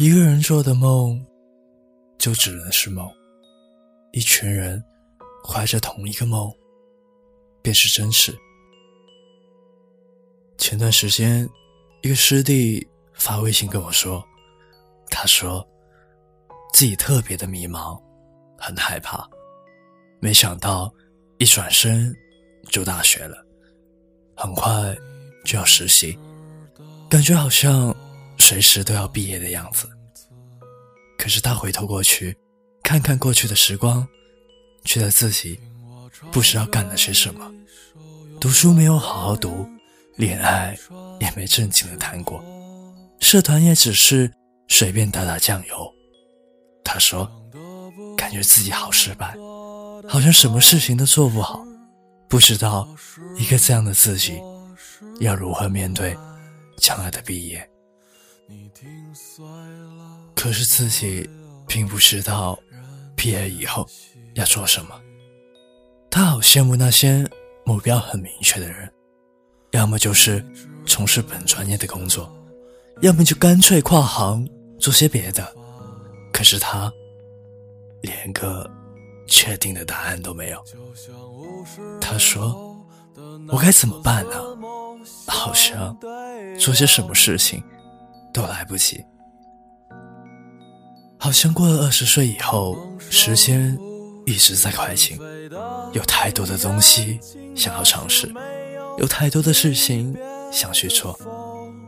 一个人做的梦，就只能是梦；一群人怀着同一个梦，便是真实。前段时间，一个师弟发微信跟我说，他说自己特别的迷茫，很害怕，没想到一转身就大学了，很快就要实习，感觉好像。随时都要毕业的样子，可是他回头过去，看看过去的时光，觉得自己不知道干了些什么，读书没有好好读，恋爱也没正经的谈过，社团也只是随便打打酱油。他说，感觉自己好失败，好像什么事情都做不好，不知道一个这样的自己要如何面对将来的毕业。可是自己并不知道毕业以后要做什么。他好羡慕那些目标很明确的人，要么就是从事本专业的工作，要么就干脆跨行做些别的。可是他连个确定的答案都没有。他说：“我该怎么办呢？好像做些什么事情。”都来不及，好像过了二十岁以后，时间一直在快进，有太多的东西想要尝试，有太多的事情想去做，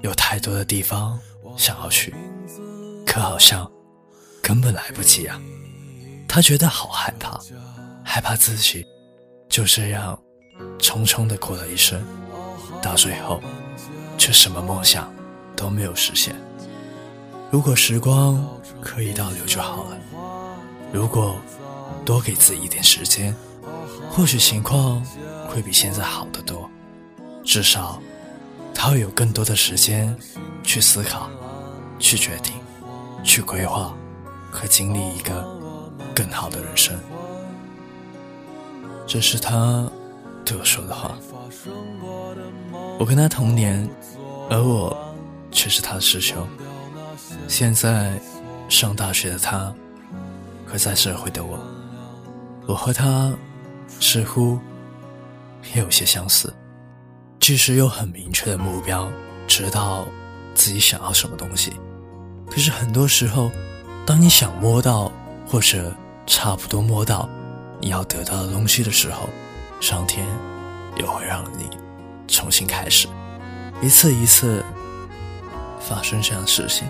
有太多的地方想要去，可好像根本来不及啊！他觉得好害怕，害怕自己就这样匆匆的过了一生，到最后却什么梦想。都没有实现。如果时光可以倒流就好了。如果多给自己一点时间，或许情况会比现在好得多。至少，他会有更多的时间去思考、去决定、去规划和经历一个更好的人生。这是他对我说的话。我跟他同年，而我。却是他的师兄。现在上大学的他，和在社会的我，我和他似乎也有些相似。即使有很明确的目标，知道自己想要什么东西，可是很多时候，当你想摸到或者差不多摸到你要得到的东西的时候，上天又会让你重新开始，一次一次。发生这样的事情，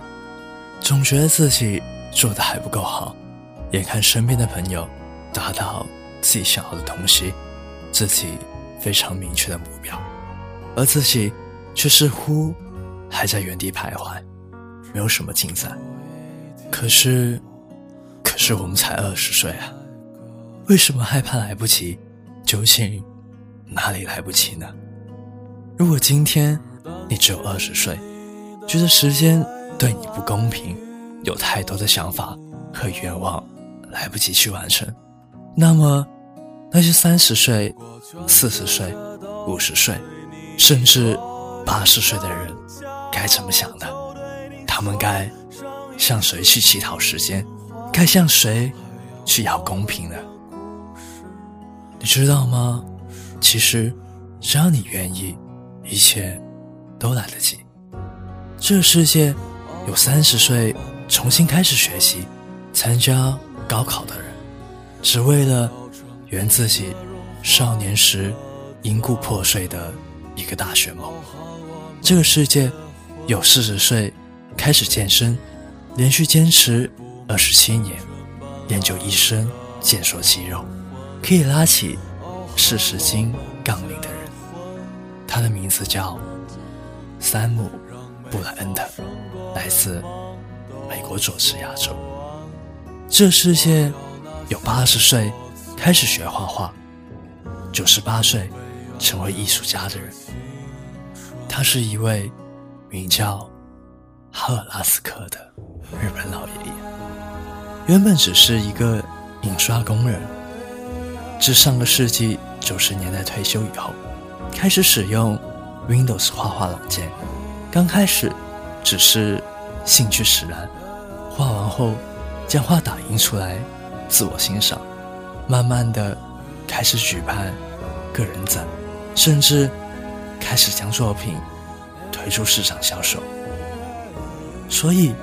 总觉得自己做的还不够好，眼看身边的朋友达到自己想要的东西，自己非常明确的目标，而自己却似乎还在原地徘徊，没有什么进展。可是，可是我们才二十岁啊，为什么害怕来不及？究竟哪里来不及呢？如果今天你只有二十岁，觉得时间对你不公平，有太多的想法和愿望来不及去完成，那么那些三十岁、四十岁、五十岁，甚至八十岁的人该怎么想的？他们该向谁去乞讨时间？该向谁去要公平呢？你知道吗？其实只要你愿意，一切都来得及。这个世界有三十岁重新开始学习、参加高考的人，只为了圆自己少年时因故破碎的一个大学梦。这个世界有四十岁开始健身、连续坚持二十七年、练就一身健硕肌肉、可以拉起四十斤杠铃的人。他的名字叫三木。布莱恩特来自美国佐治亚州。这世界有八十岁开始学画画，九十八岁成为艺术家的人。他是一位名叫哈尔拉斯克的日本老爷爷。原本只是一个印刷工人，自上个世纪九十年代退休以后，开始使用 Windows 画画软件。刚开始，只是兴趣使然，画完后，将画打印出来，自我欣赏。慢慢的，开始举办个人展，甚至开始将作品推出市场销售。所以，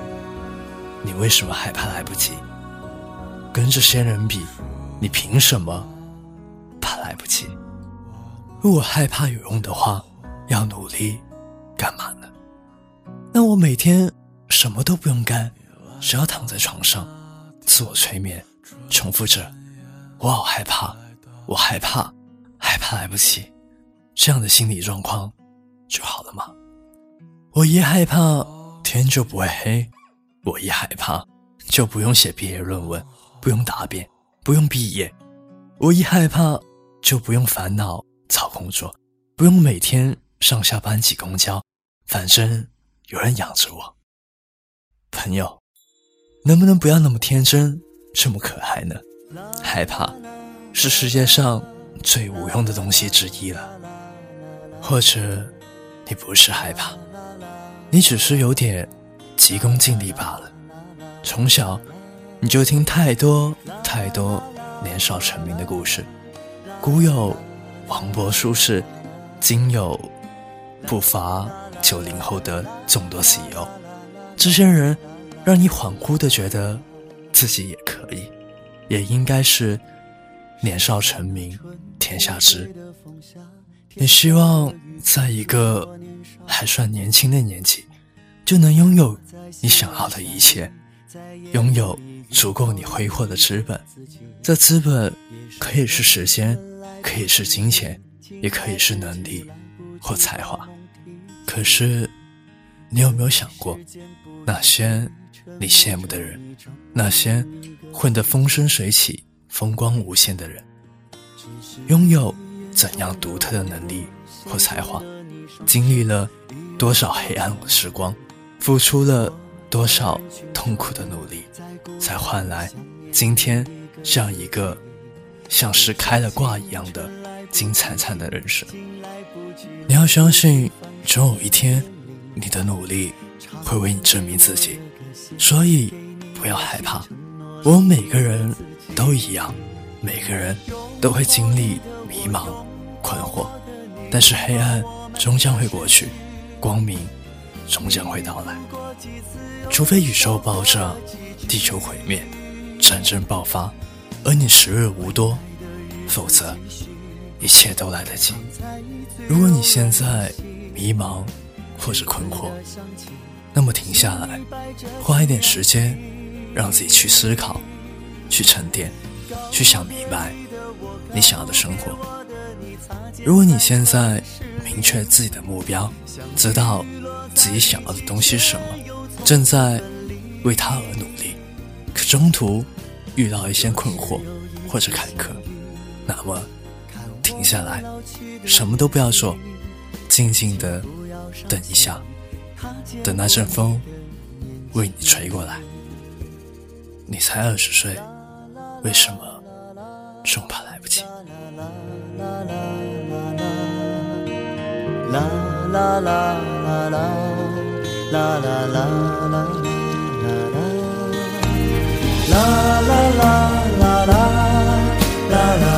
你为什么害怕来不及？跟这些人比，你凭什么怕来不及？如果害怕有用的话，要努力干嘛呢？每天什么都不用干，只要躺在床上，自我催眠，重复着“我好害怕，我害怕，害怕来不及”，这样的心理状况就好了吗？我一害怕。天就不会黑，我一害怕就不用写毕业论文，不用答辩，不用毕业。我一害怕就不用烦恼找工作，不用每天上下班挤公交，反正有人养着我。朋友，能不能不要那么天真，这么可爱呢？害怕是世界上最无用的东西之一了。或者，你不是害怕。你只是有点急功近利罢了。从小你就听太多太多年少成名的故事，古有王勃苏轼，今有不乏九零后的众多 CEO。这些人让你恍惚的觉得自己也可以，也应该是年少成名天下知。你希望在一个。还算年轻的年纪，就能拥有你想要的一切，拥有足够你挥霍的资本。这资本可以是时间，可以是金钱，也可以是能力或才华。可是，你有没有想过，那些你羡慕的人，那些混得风生水起、风光无限的人，拥有怎样独特的能力或才华？经历了多少黑暗时光，付出了多少痛苦的努力，才换来今天这样一个像是开了挂一样的金灿灿的人生。你要相信，总有一天，你的努力会为你证明自己。所以，不要害怕。我们每个人都一样，每个人都会经历迷茫、困惑，但是黑暗。终将会过去，光明终将会到来。除非宇宙爆炸，地球毁灭，战争爆发，而你时日无多，否则一切都来得及。如果你现在迷茫或者困惑，那么停下来，花一点时间，让自己去思考，去沉淀，去想明白你想要的生活。如果你现在，明确自己的目标，知道自己想要的东西是什么，正在为他而努力。可中途遇到一些困惑或者坎坷，那么下来，什么都不要做，静静的等一下，等那阵风为你吹过来。你才二十岁，为什么总怕来不及？啦啦啦啦，啦啦啦啦啦啦，啦啦啦啦啦，啦啦啦啦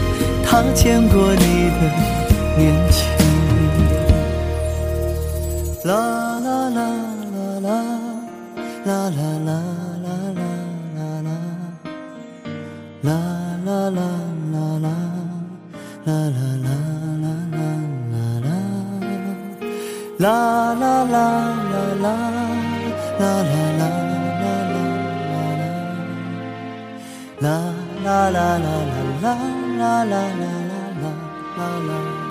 他见过你的年轻。啦啦啦啦啦，啦啦啦啦啦啦。啦啦啦啦啦。